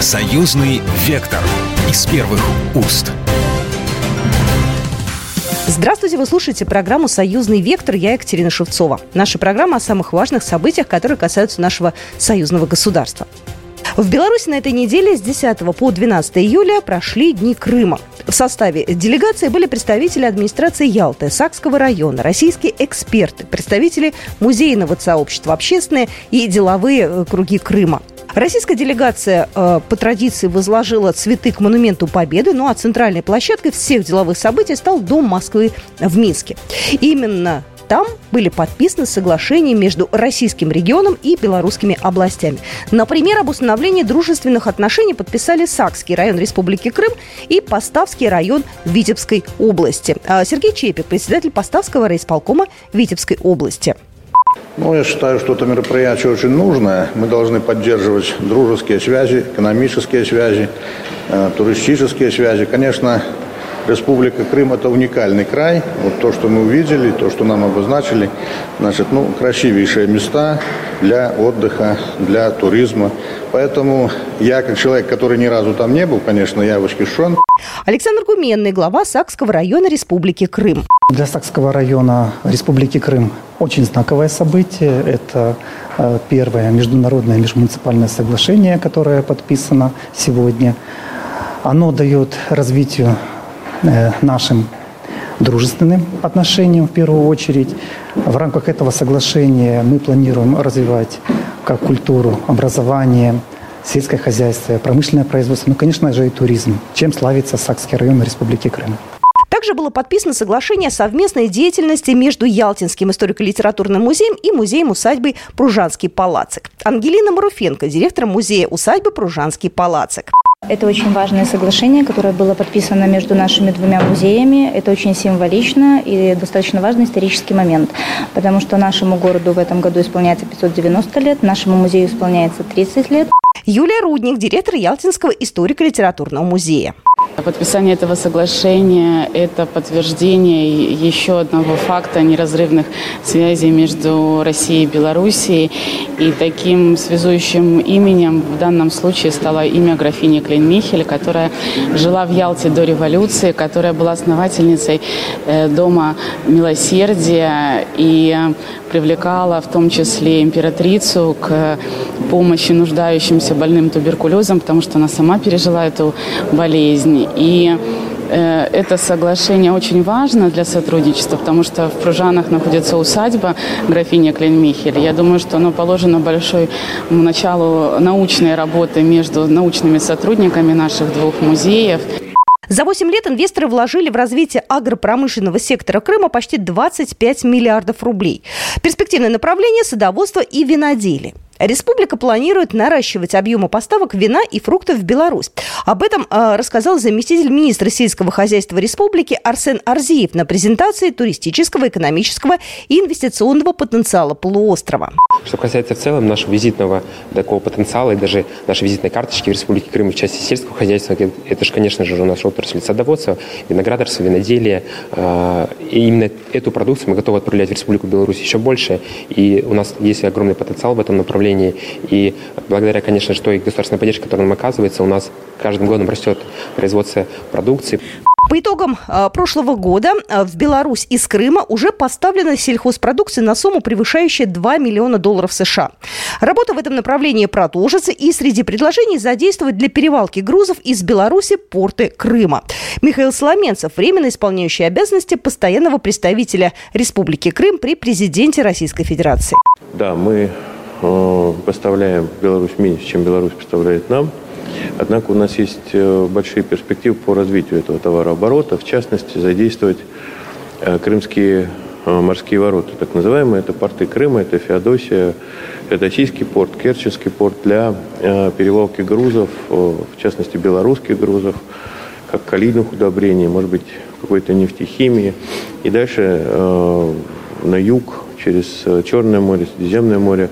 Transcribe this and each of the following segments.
Союзный вектор из первых уст. Здравствуйте, вы слушаете программу «Союзный вектор». Я Екатерина Шевцова. Наша программа о самых важных событиях, которые касаются нашего союзного государства. В Беларуси на этой неделе с 10 по 12 июля прошли Дни Крыма. В составе делегации были представители администрации Ялты, Сакского района, российские эксперты, представители музейного сообщества, общественные и деловые э, круги Крыма. Российская делегация э, по традиции возложила цветы к монументу Победы, ну а центральной площадкой всех деловых событий стал Дом Москвы в Минске. Именно там были подписаны соглашения между российским регионом и белорусскими областями. Например, об установлении дружественных отношений подписали Сакский район Республики Крым и Поставский район Витебской области. А Сергей Чепик, председатель Поставского райисполкома Витебской области. Ну, я считаю, что это мероприятие очень нужное. Мы должны поддерживать дружеские связи, экономические связи, э, туристические связи. Конечно, Республика Крым – это уникальный край. Вот то, что мы увидели, то, что нам обозначили, значит, ну, красивейшие места для отдыха, для туризма. Поэтому я, как человек, который ни разу там не был, конечно, я восхищен. Александр Гуменный, глава Сакского района Республики Крым. Для Сакского района Республики Крым очень знаковое событие. Это э, первое международное межмуниципальное соглашение, которое подписано сегодня. Оно дает развитию нашим дружественным отношениям в первую очередь. В рамках этого соглашения мы планируем развивать как культуру, образование, сельское хозяйство, промышленное производство, ну, конечно же, и туризм, чем славится Сакский район Республики Крым. Также было подписано соглашение о совместной деятельности между Ялтинским историко-литературным музеем и музеем-усадьбой Пружанский палацик. Ангелина Маруфенко, директор музея-усадьбы Пружанский палацик. Это очень важное соглашение, которое было подписано между нашими двумя музеями. Это очень символично и достаточно важный исторический момент, потому что нашему городу в этом году исполняется 590 лет, нашему музею исполняется 30 лет. Юлия Рудник, директор Ялтинского историко-литературного музея. Подписание этого соглашения – это подтверждение еще одного факта неразрывных связей между Россией и Белоруссией. И таким связующим именем в данном случае стало имя графини Клейн-Михель, которая жила в Ялте до революции, которая была основательницей э, Дома Милосердия и привлекала в том числе императрицу к помощи нуждающимся больным туберкулезом, потому что она сама пережила эту болезнь. И э, это соглашение очень важно для сотрудничества, потому что в Пружанах находится усадьба графини Клейн-Михель. Я думаю, что оно положено большой началу научной работы между научными сотрудниками наших двух музеев. За 8 лет инвесторы вложили в развитие агропромышленного сектора Крыма почти 25 миллиардов рублей. Перспективное направление – садоводство и виноделие. Республика планирует наращивать объемы поставок вина и фруктов в Беларусь. Об этом э, рассказал заместитель министра сельского хозяйства республики Арсен Арзиев на презентации туристического, экономического и инвестиционного потенциала полуострова. Что касается в целом нашего визитного такого потенциала и даже нашей визитной карточки в Республике Крым в части сельского хозяйства, это же, конечно же, нас отрасль садоводства, виноградарства, виноделия. Э, и именно эту продукцию мы готовы отправлять в Республику Беларусь еще больше. И у нас есть огромный потенциал в этом направлении направлении. И благодаря, конечно же, той государственной поддержке, которая нам оказывается, у нас каждым годом растет производство продукции. По итогам э, прошлого года э, в Беларусь из Крыма уже поставлена сельхозпродукция на сумму, превышающую 2 миллиона долларов США. Работа в этом направлении продолжится, и среди предложений задействовать для перевалки грузов из Беларуси порты Крыма. Михаил Соломенцев, временно исполняющий обязанности постоянного представителя Республики Крым при президенте Российской Федерации. Да, мы Э, поставляем Беларусь меньше, чем Беларусь поставляет нам. Однако у нас есть э, большие перспективы по развитию этого товарооборота, в частности, задействовать э, крымские морские ворота, так называемые. Это порты Крыма, это Феодосия, Феодосийский порт, Керченский порт для перевалки грузов, в частности, белорусских грузов, как калийных удобрений, может быть, какой-то нефтехимии. И дальше на юг, через Черное море, Средиземное море,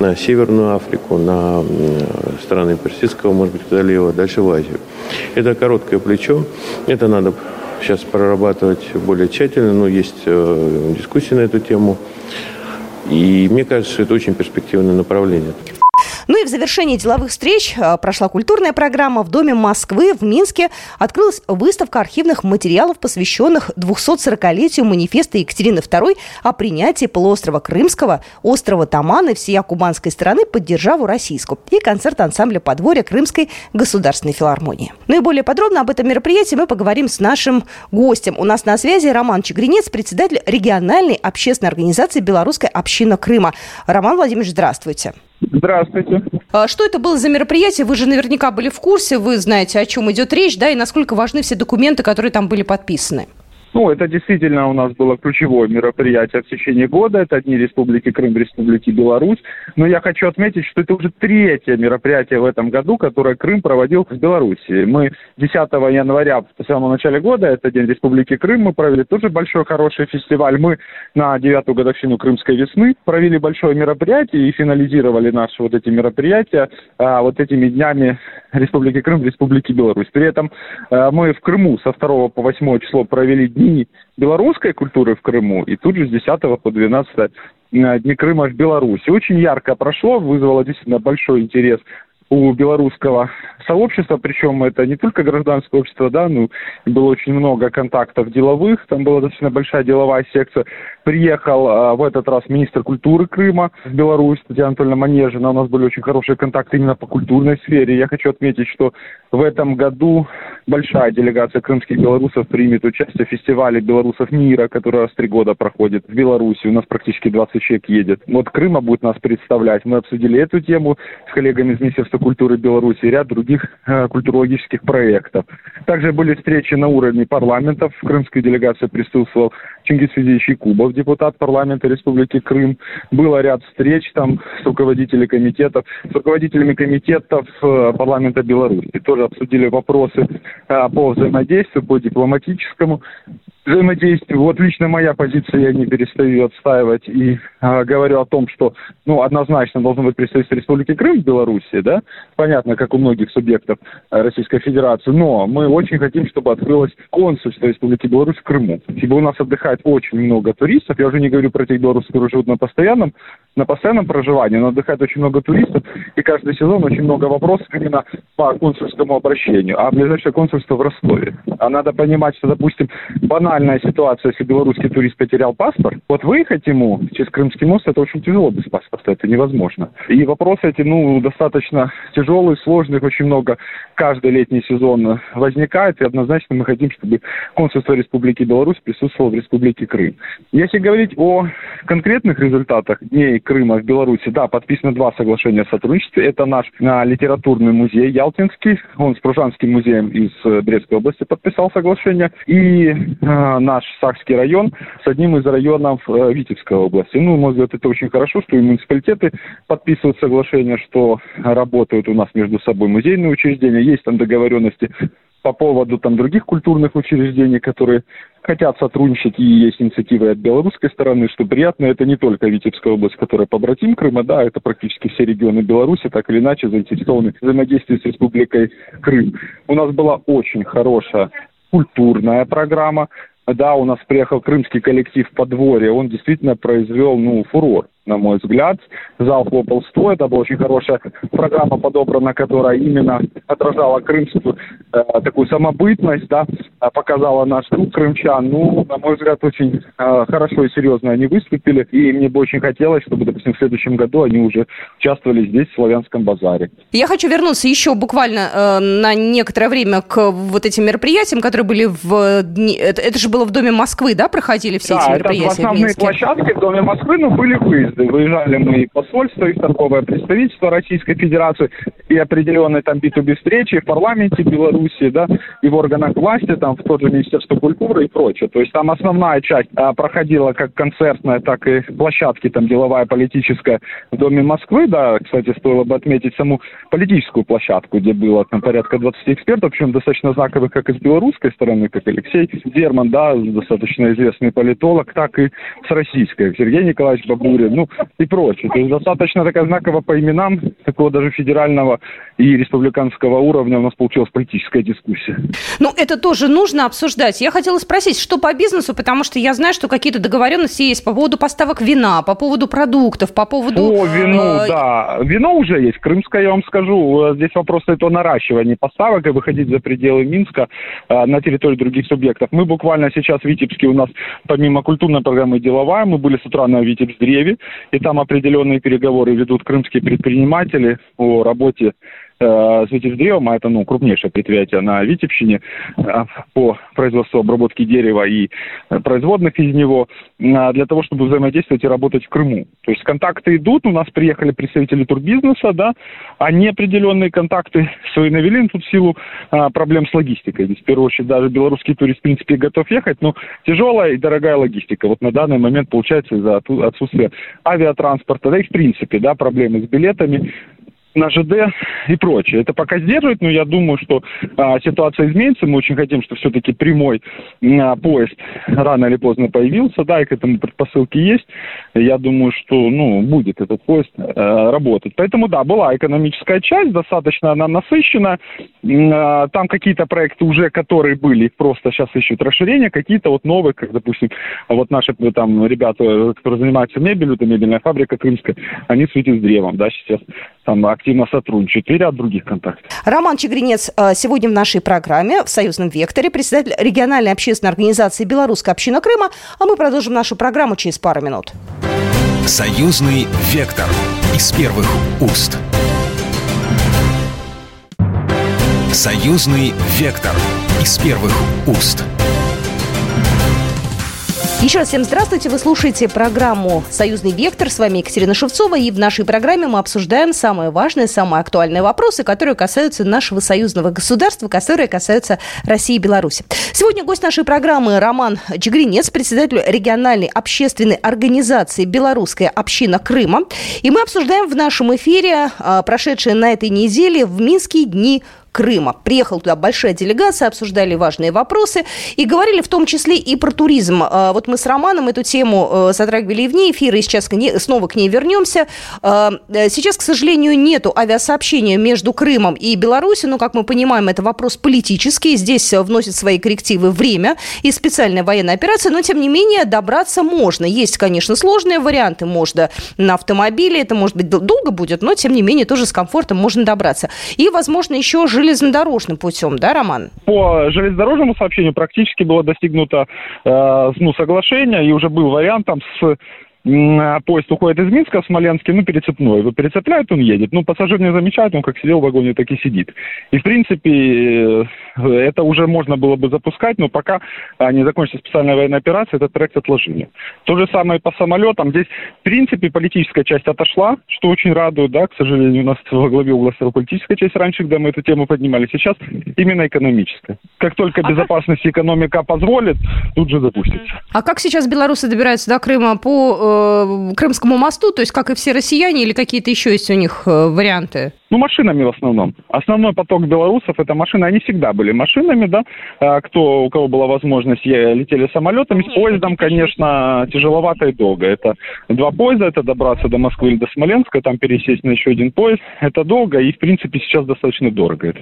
на Северную Африку, на страны Персидского, может быть, залива, дальше в Азию. Это короткое плечо, это надо сейчас прорабатывать более тщательно, но есть э, дискуссии на эту тему. И мне кажется, что это очень перспективное направление. Ну и в завершении деловых встреч э, прошла культурная программа. В Доме Москвы в Минске открылась выставка архивных материалов, посвященных 240-летию манифеста Екатерины II о принятии полуострова Крымского, острова Таман и всея кубанской стороны под державу российскую и концерт ансамбля подворья Крымской государственной филармонии. Ну и более подробно об этом мероприятии мы поговорим с нашим гостем. У нас на связи Роман Чегринец, председатель региональной общественной организации «Белорусская община Крыма». Роман Владимирович, здравствуйте. Здравствуйте. А что это было за мероприятие? Вы же наверняка были в курсе, вы знаете, о чем идет речь, да, и насколько важны все документы, которые там были подписаны. Ну, это действительно у нас было ключевое мероприятие в течение года. Это Дни Республики Крым, Республики Беларусь. Но я хочу отметить, что это уже третье мероприятие в этом году, которое Крым проводил в Беларуси. Мы 10 января, в самом начале года, это День Республики Крым, мы провели тоже большой хороший фестиваль. Мы на девятую годовщину Крымской весны провели большое мероприятие и финализировали наши вот эти мероприятия а, вот этими днями Республики Крым, Республики Беларусь. При этом а, мы в Крыму со 2 по 8 число провели дни белорусской культуры в Крыму, и тут же с 10 по 12 э, Дни Крыма в Беларуси. Очень ярко прошло, вызвало действительно большой интерес у белорусского сообщества, причем это не только гражданское общество, да, ну, было очень много контактов деловых, там была достаточно большая деловая секция. Приехал а, в этот раз министр культуры Крыма в Беларусь, Татьяна Анатольевна Манежина, у нас были очень хорошие контакты именно по культурной сфере. Я хочу отметить, что в этом году большая делегация крымских белорусов примет участие в фестивале белорусов мира, который раз три года проходит в Беларуси. У нас практически 20 человек едет. Вот Крыма будет нас представлять. Мы обсудили эту тему с коллегами из Министерства культуры Беларуси и ряд других э, культурологических проектов. Также были встречи на уровне парламентов. В крымской делегации присутствовал Чингис Федеевич Якубов, депутат парламента Республики Крым. Было ряд встреч там с руководителями комитетов, с руководителями комитетов э, парламента Беларуси. Тоже обсудили вопросы э, по взаимодействию, по дипломатическому взаимодействию. Вот лично моя позиция, я не перестаю отстаивать и э, говорю о том, что, ну, однозначно должно быть представительство Республики Крым в Беларуси, да, понятно, как у многих субъектов э, Российской Федерации, но мы очень хотим, чтобы открылось консульство Республики Беларусь в Крыму. Ибо у нас отдыхает очень много туристов, я уже не говорю про тех белорусов, которые живут на постоянном, на постоянном проживании, но отдыхает очень много туристов, и каждый сезон очень много вопросов именно по консульскому обращению. А ближайшее консульство в Ростове. А надо понимать, что, допустим, банально нормальная ситуация, если белорусский турист потерял паспорт. Вот выехать ему через Крымский мост, это очень тяжело без паспорта, это невозможно. И вопросы эти, ну, достаточно тяжелые, сложные, очень много каждый летний сезон возникает, и однозначно мы хотим, чтобы консульство Республики Беларусь присутствовало в Республике Крым. Если говорить о конкретных результатах Дней Крыма в Беларуси, да, подписано два соглашения о сотрудничестве. Это наш а, литературный музей Ялтинский, он с Пружанским музеем из э, Брестской области подписал соглашение, и а, наш Сахский район с одним из районов э, Витебской области. Ну, мой взгляд, это очень хорошо, что и муниципалитеты подписывают соглашение, что работают у нас между собой музейные учреждения, есть там договоренности по поводу там других культурных учреждений, которые хотят сотрудничать, и есть инициативы от белорусской стороны, что приятно, это не только Витебская область, которая побратим Крыма, да, это практически все регионы Беларуси, так или иначе заинтересованы в взаимодействии с Республикой Крым. У нас была очень хорошая культурная программа. Да, у нас приехал крымский коллектив подворье, он действительно произвел, ну, фурор на мой взгляд. Зал хлопал стоя. Это была очень хорошая программа подобрана, которая именно отражала крымскую э, такую самобытность, да, а показала наш труд крымчан. Ну, на мой взгляд, очень э, хорошо и серьезно они выступили. И мне бы очень хотелось, чтобы, допустим, в следующем году они уже участвовали здесь, в Славянском базаре. Я хочу вернуться еще буквально э, на некоторое время к вот этим мероприятиям, которые были в... Дни... Это, это же было в Доме Москвы, да, проходили все да, эти мероприятия это основные площадки в Доме Москвы, но были выезды выезды. Выезжали мы и посольство, и торговое представительство Российской Федерации, и определенные там B2B встречи в парламенте Беларуси, да, и в органах власти, там в тот же Министерство культуры и прочее. То есть там основная часть а, проходила как концертная, так и площадки там деловая, политическая в Доме Москвы, да, кстати, стоило бы отметить саму политическую площадку, где было там порядка 20 экспертов, причем достаточно знаковых как из белорусской стороны, как Алексей Дерман, да, достаточно известный политолог, так и с российской, Сергей Николаевич Бабурин, ну, и прочее. То есть достаточно такая знаковая по именам, такого даже федерального и республиканского уровня у нас получилась политическая дискуссия. Ну, это тоже нужно обсуждать. Я хотела спросить, что по бизнесу, потому что я знаю, что какие-то договоренности есть по поводу поставок вина, по поводу продуктов, по поводу... О, вину, э... да. Вино уже есть. Крымское, я вам скажу. Здесь вопрос стоит о наращивании поставок и выходить за пределы Минска э, на территорию других субъектов. Мы буквально сейчас в Витебске у нас, помимо культурной программы «Деловая», мы были с утра на Витебск-древе, и там определенные переговоры ведут крымские предприниматели о работе э, с Витяздревом, а это ну, крупнейшее предприятие на Витебщине э, по производству обработки дерева и э, производных из него, для того, чтобы взаимодействовать и работать в Крыму. То есть контакты идут, у нас приехали представители турбизнеса, да, а неопределенные контакты свои навели тут в силу проблем с логистикой. Здесь, в первую очередь, даже белорусский турист, в принципе, готов ехать, но тяжелая и дорогая логистика. Вот на данный момент получается из-за отсутствия авиатранспорта, да и в принципе, да, проблемы с билетами, на ЖД и прочее. Это пока сдерживает, но я думаю, что а, ситуация изменится. Мы очень хотим, чтобы все-таки прямой а, поезд рано или поздно появился, да, и к этому предпосылки есть. Я думаю, что, ну, будет этот поезд а, работать. Поэтому, да, была экономическая часть, достаточно она насыщена. А, там какие-то проекты уже, которые были, просто сейчас ищут расширение, какие-то вот новые, как, допустим, вот наши там ребята, которые занимаются мебелью, это мебельная фабрика крымская, они светят с древом, да, сейчас там активно сотрудничают и ряд других контактов. Роман Чегринец э, сегодня в нашей программе в «Союзном векторе», председатель региональной общественной организации «Белорусская община Крыма», а мы продолжим нашу программу через пару минут. «Союзный вектор» из первых уст. «Союзный вектор» из первых уст. Еще раз всем здравствуйте. Вы слушаете программу «Союзный вектор». С вами Екатерина Шевцова. И в нашей программе мы обсуждаем самые важные, самые актуальные вопросы, которые касаются нашего союзного государства, которые касаются России и Беларуси. Сегодня гость нашей программы Роман Чегринец, председатель региональной общественной организации «Белорусская община Крыма». И мы обсуждаем в нашем эфире а, прошедшие на этой неделе в Минске дни Крыма. Приехала туда большая делегация, обсуждали важные вопросы и говорили в том числе и про туризм. А, вот мы с Романом эту тему э, затрагивали и вне эфира, и сейчас снова к ней вернемся. А, э, сейчас, к сожалению, нету авиасообщения между Крымом и Беларусью, но, как мы понимаем, это вопрос политический. Здесь вносит свои коррективы время и специальная военная операция, но, тем не менее, добраться можно. Есть, конечно, сложные варианты. Можно на автомобиле, это, может быть, долго будет, но, тем не менее, тоже с комфортом можно добраться. И, возможно, еще железнодорожным путем, да, Роман? По железнодорожному сообщению практически было достигнуто э, ну, соглашение, и уже был вариант там с поезд уходит из Минска в Смоленске, ну, перецепной. Его перецепляют, он едет. Ну, пассажир не замечает, он как сидел в вагоне, так и сидит. И, в принципе, э, это уже можно было бы запускать, но пока не закончится специальная военная операция, этот проект отложили. То же самое по самолетам. Здесь, в принципе, политическая часть отошла, что очень радует, да, к сожалению, у нас во главе области политическая часть раньше, когда мы эту тему поднимали. Сейчас именно экономическая. Как только а безопасность и экономика позволит, тут же запустится. А как сейчас белорусы добираются до Крыма по э, э, Крымскому мосту, то есть как и все россияне, или какие-то еще есть у них э, варианты? Ну, машинами в основном. Основной поток белорусов – это машины. Они всегда были машинами, да. А кто, у кого была возможность, летели самолетами. С поездом, конечно, тяжеловато и долго. Это два поезда, это добраться до Москвы или до Смоленска, там пересесть на еще один поезд. Это долго и, в принципе, сейчас достаточно дорого. Это.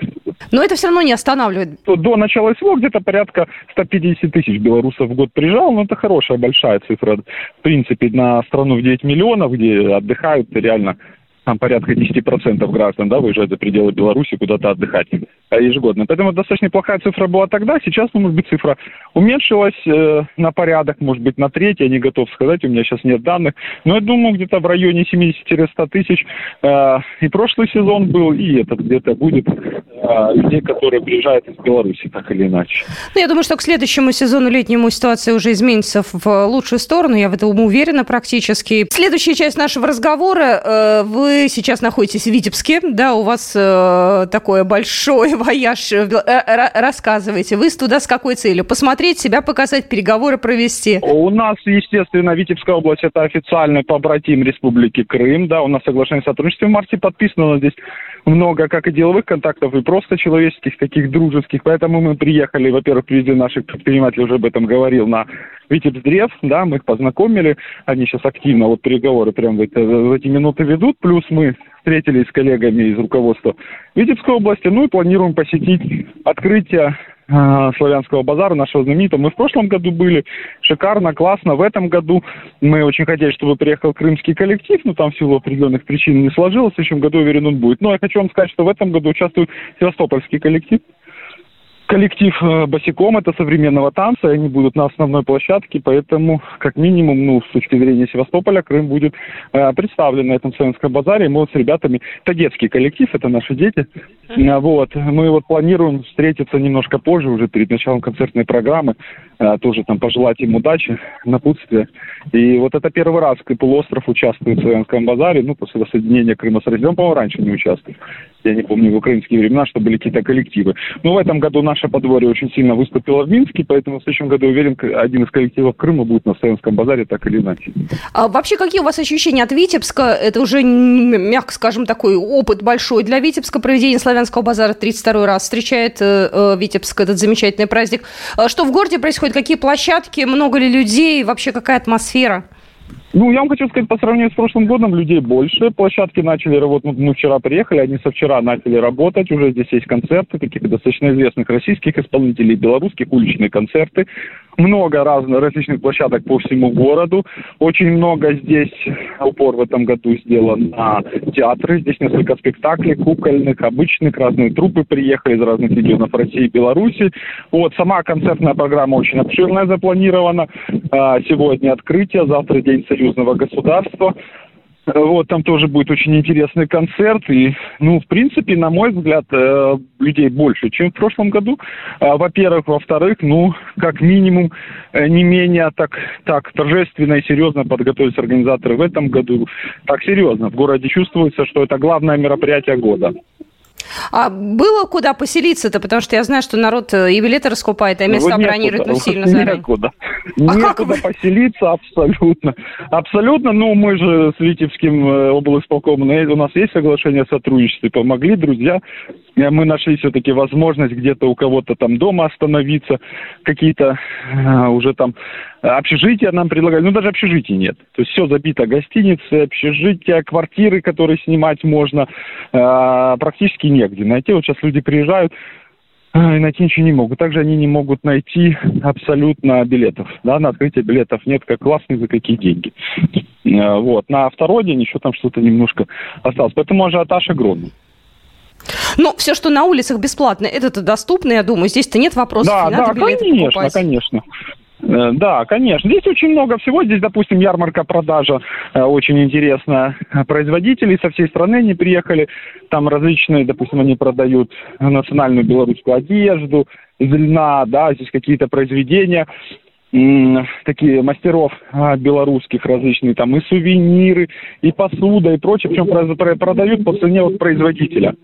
Но это все равно не останавливает. До начала СВО где-то порядка 150 тысяч белорусов в год приезжал. Но это хорошая, большая цифра. В принципе, на страну в 9 миллионов, где отдыхают реально там порядка 10% граждан, да, выезжают за пределы Беларуси куда-то отдыхать э, ежегодно. Поэтому достаточно неплохая цифра была тогда, сейчас, ну, может быть, цифра уменьшилась э, на порядок, может быть, на треть, я не готов сказать, у меня сейчас нет данных, но я думаю, где-то в районе 70-100 тысяч э, и прошлый сезон был, и этот где-то будет э, людей, которые приезжают из Беларуси, так или иначе. Ну, я думаю, что к следующему сезону летнему ситуация уже изменится в лучшую сторону, я в этом уверена практически. Следующая часть нашего разговора, э, вы сейчас находитесь в Витебске, да, у вас э, такое большое вояж, э рассказывайте, вы туда с какой целью? Посмотреть себя, показать, переговоры провести? У нас, естественно, Витебская область – это официальный побратим Республики Крым, да, у нас соглашение о сотрудничестве в марте подписано, но здесь много как и деловых контактов, и просто человеческих, таких дружеских, поэтому мы приехали, во-первых, привезли наших предпринимателей, уже об этом говорил, на Витебсдрев, да, мы их познакомили, они сейчас активно вот переговоры прямо в, в эти минуты ведут, плюс мы встретились с коллегами из руководства Витебской области, ну и планируем посетить открытие э, славянского базара, нашего знаменитого. Мы в прошлом году были, шикарно, классно. В этом году мы очень хотели, чтобы приехал крымский коллектив, но там в силу определенных причин не сложилось. В следующем году, уверен, он будет. Но я хочу вам сказать, что в этом году участвует севастопольский коллектив коллектив э, босиком это современного танца, они будут на основной площадке, поэтому, как минимум, ну, с точки зрения Севастополя, Крым будет э, представлен на этом Славянском базаре. Мы вот с ребятами, это детский коллектив, это наши дети, э, вот, мы вот планируем встретиться немножко позже, уже перед началом концертной программы, э, тоже там пожелать им удачи, напутствия. И вот это первый раз полуостров участвует в Славянском базаре, ну, после воссоединения Крыма с Россией, по-моему, раньше не участвовал я не помню, в украинские времена, что были какие-то коллективы. Но в этом году наше подворье очень сильно выступило в Минске, поэтому в следующем году, уверен, один из коллективов Крыма будет на Саянском базаре, так или иначе. А вообще, какие у вас ощущения от Витебска? Это уже, мягко скажем, такой опыт большой для Витебска. Проведение Славянского базара 32 раз встречает э, э, Витебск этот замечательный праздник. А что в городе происходит? Какие площадки? Много ли людей? Вообще, какая атмосфера? Ну, я вам хочу сказать, по сравнению с прошлым годом людей больше. Площадки начали работать. Мы вчера приехали, они со вчера начали работать. Уже здесь есть концерты каких-то достаточно известных российских исполнителей, белорусских уличные концерты. Много разных различных площадок по всему городу. Очень много здесь упор в этом году сделан на театры. Здесь несколько спектаклей кукольных, обычных. Разные трупы приехали из разных регионов России и Беларуси. Вот, сама концертная программа очень обширная запланирована. А, сегодня открытие, завтра день союзного государства. Вот, там тоже будет очень интересный концерт. И, ну, в принципе, на мой взгляд, э, людей больше, чем в прошлом году. А, во-первых. Во-вторых, ну, как минимум, э, не менее так, так торжественно и серьезно подготовились организаторы в этом году. Так серьезно. В городе чувствуется, что это главное мероприятие года. А было куда поселиться-то? Потому что я знаю, что народ э, и билеты раскупает, а ну, места ну, бронирует ну, сильно заранее. Некуда. А некуда как поселиться абсолютно. Абсолютно. Ну, мы же с Витебским э, облсполкомом, у нас есть соглашение о сотрудничестве, помогли друзья. Э, мы нашли все-таки возможность где-то у кого-то там дома остановиться, какие-то уже там общежития нам предлагали. Ну, даже общежитий нет. То есть все забито. Гостиницы, общежития, квартиры, которые снимать можно, практически негде найти. Вот сейчас люди приезжают, а, и найти ничего не могут. Также они не могут найти абсолютно билетов. Да, на открытие билетов нет, как классные, за какие деньги. А, вот. На второй день еще там что-то немножко осталось. Поэтому ажиотаж огромный. Ну, все, что на улицах бесплатно, это-то доступно, я думаю. Здесь-то нет вопросов, да, не да, надо конечно, покупать. конечно. Э, да, конечно. Здесь очень много всего. Здесь, допустим, ярмарка продажа э, очень интересная. Производители со всей страны не приехали. Там различные, допустим, они продают национальную белорусскую одежду из льна, да, здесь какие-то произведения такие мастеров а, белорусских различные, там и сувениры, и посуда, и прочее, причем продают по цене от производителя.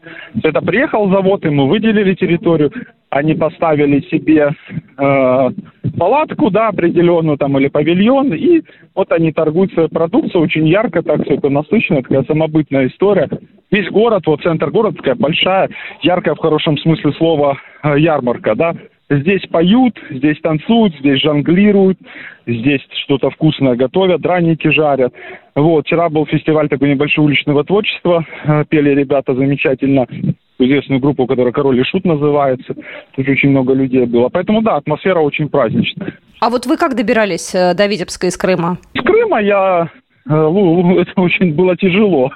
Это приехал завод, ему выделили территорию, они поставили себе э, палатку, да, определенную там или павильон, и вот они торгуют свою продукцию, очень ярко, так все это насыщенно, такая самобытная история. Весь город, вот центр города такая большая, яркая в хорошем смысле слова э, ярмарка, да, Здесь поют, здесь танцуют, здесь жонглируют, здесь что-то вкусное готовят, драники жарят. Вот, вчера был фестиваль такой небольшой уличного творчества, э, пели ребята замечательно, известную группу, которая «Король и Шут» называется. Тут очень много людей было. Поэтому, да, атмосфера очень праздничная. А вот вы как добирались э, до Витебска из Крыма? Из Крыма я это очень было тяжело.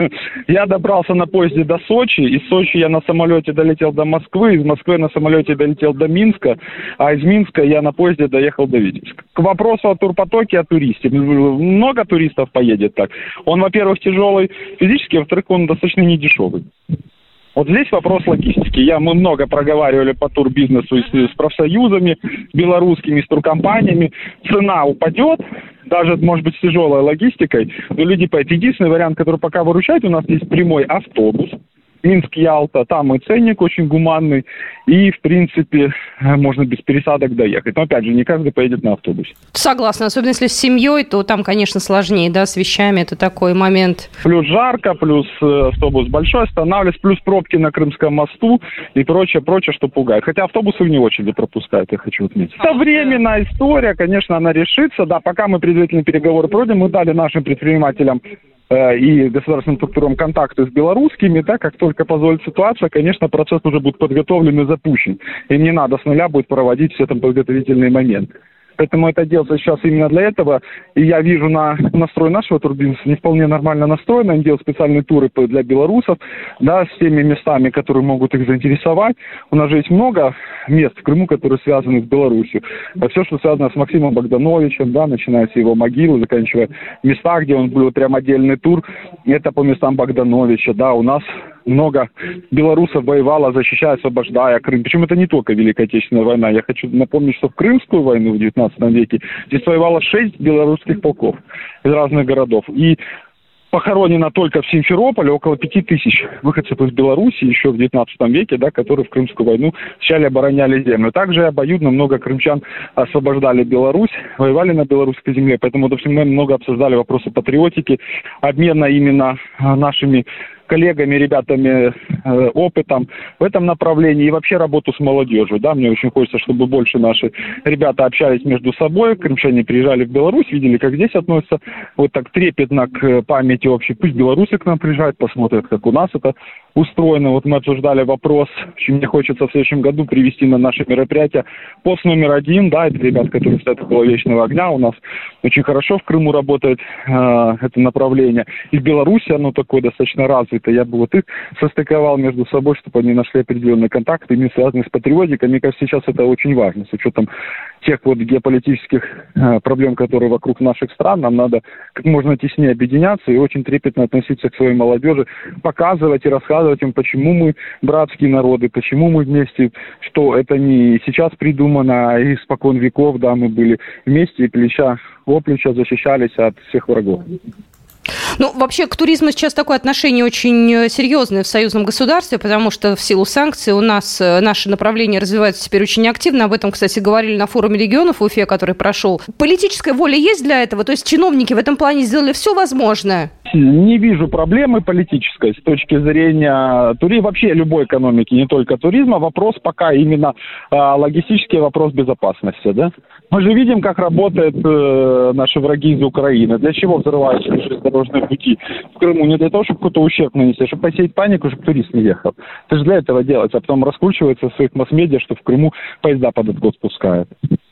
Я добрался на поезде до Сочи, из Сочи я на самолете долетел до Москвы, из Москвы на самолете долетел до Минска, а из Минска я на поезде доехал до Витебска. К вопросу о турпотоке, о туристе. Много туристов поедет так. Он, во-первых, тяжелый физически, во-вторых, он достаточно недешевый. Вот здесь вопрос логистики. Я, мы много проговаривали по турбизнесу с, с профсоюзами белорусскими, с туркомпаниями. Цена упадет, даже, может быть, с тяжелой логистикой, но люди поедут. Единственный вариант, который пока выручает, у нас есть прямой автобус, Минск-Ялта, там и ценник очень гуманный, и, в принципе, можно без пересадок доехать. Но, опять же, не каждый поедет на автобусе. Согласна, особенно если с семьей, то там, конечно, сложнее, да, с вещами, это такой момент. Плюс жарко, плюс э, автобус большой, останавливается, плюс пробки на Крымском мосту и прочее, прочее, что пугает. Хотя автобусы вне очереди пропускают, я хочу отметить. Это временная история, конечно, она решится, да, пока мы предварительные переговоры проводим, мы дали нашим предпринимателям и государственным структурам контакты с белорусскими, да, как только позволит ситуация, конечно, процесс уже будет подготовлен и запущен. И не надо с нуля будет проводить все там подготовительные моменты. Поэтому это делается сейчас именно для этого. И я вижу на настрой нашего турбинса не вполне нормально настроен. Они делают специальные туры для белорусов, да, с теми местами, которые могут их заинтересовать. У нас же есть много мест в Крыму, которые связаны с Беларусью. Все, что связано с Максимом Богдановичем, да, начиная с его могилы, заканчивая места, где он был прям отдельный тур, это по местам Богдановича, да, у нас много белорусов воевало, защищая, освобождая Крым. Причем это не только Великая Отечественная война. Я хочу напомнить, что в Крымскую войну в 19 веке здесь воевало шесть белорусских полков из разных городов. И похоронено только в Симферополе около пяти тысяч выходцев из Беларуси еще в XIX веке, да, которые в Крымскую войну вначале обороняли землю. Также обоюдно много крымчан освобождали Беларусь, воевали на белорусской земле, поэтому, допустим, мы много обсуждали вопросы патриотики, обмена именно нашими коллегами, ребятами, э, опытом в этом направлении и вообще работу с молодежью. Да, мне очень хочется, чтобы больше наши ребята общались между собой, крымчане приезжали в Беларусь, видели, как здесь относятся вот так трепетно к памяти общей. Пусть белорусы к нам приезжают, посмотрят, как у нас это устроено. Вот мы обсуждали вопрос, очень мне хочется в следующем году привести на наше мероприятие пост номер один, да, это ребят, которые стоят около Вечного огня, у нас очень хорошо в Крыму работает э, это направление. И в Беларуси оно такое достаточно развито. Я бы вот их состыковал между собой, чтобы они нашли определенные контакты, именно связанные с патриотикой. Мне кажется, сейчас это очень важно, с учетом тех вот геополитических э, проблем, которые вокруг наших стран. Нам надо как можно теснее объединяться и очень трепетно относиться к своей молодежи, показывать и рассказывать им, почему мы братские народы, почему мы вместе, что это не сейчас придумано, а испокон веков, да, мы были вместе и плеча о плечо защищались от всех врагов. Ну, вообще, к туризму сейчас такое отношение очень э, серьезное в союзном государстве, потому что в силу санкций у нас э, наше направление развивается теперь очень активно. Об этом, кстати, говорили на форуме регионов в Уфе, который прошел. Политическая воля есть для этого? То есть чиновники в этом плане сделали все возможное? Не вижу проблемы политической с точки зрения туризма, вообще любой экономики, не только туризма. Вопрос пока именно э, логистический вопрос безопасности. Да? Мы же видим, как работают э, наши враги из Украины. Для чего взрываются железнодорожные пути в Крыму? Не для того, чтобы какой-то ущерб нанести, а чтобы посеять панику, чтобы турист не ехал. Это же для этого делается. А потом раскручивается в своих масс-медиа, что в Крыму поезда под этот год спускают.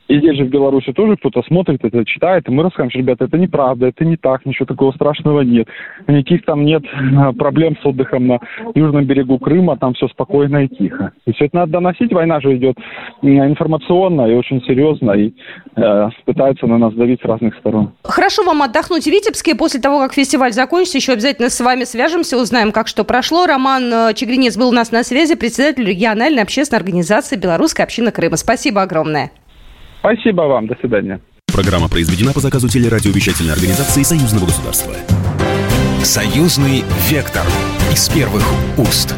И здесь же в Беларуси тоже кто-то смотрит это, читает, и мы рассказываем, что, ребята, это неправда, это не так, ничего такого страшного нет. Никаких там нет а, проблем с отдыхом на южном берегу Крыма, там все спокойно и тихо. И все это надо доносить, война же идет информационно и очень серьезно, и э, пытаются на нас давить с разных сторон. Хорошо вам отдохнуть в Витебске, после того, как фестиваль закончится, еще обязательно с вами свяжемся, узнаем, как что прошло. Роман э, Чегринец был у нас на связи, председатель региональной общественной организации «Белорусская община Крыма». Спасибо огромное. Спасибо вам. До свидания. Программа произведена по заказу телерадиовещательной организации Союзного государства. Союзный вектор из первых уст.